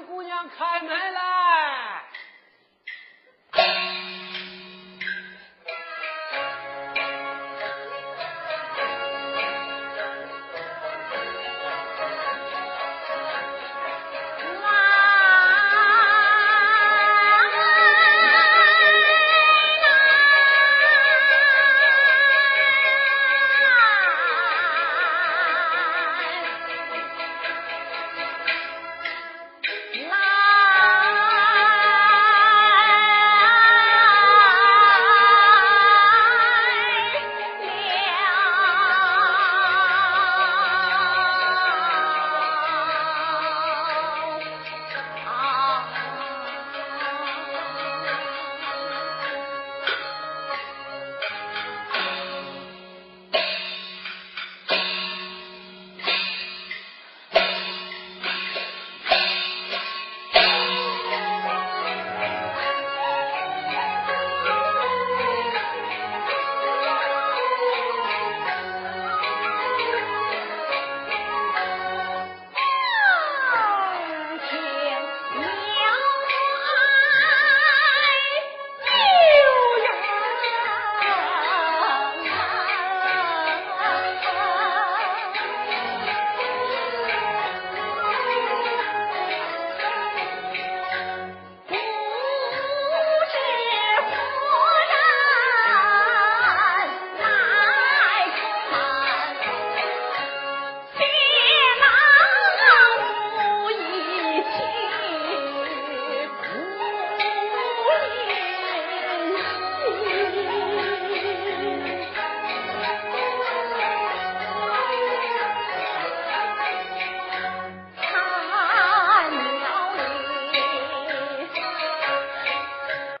姑娘开门来。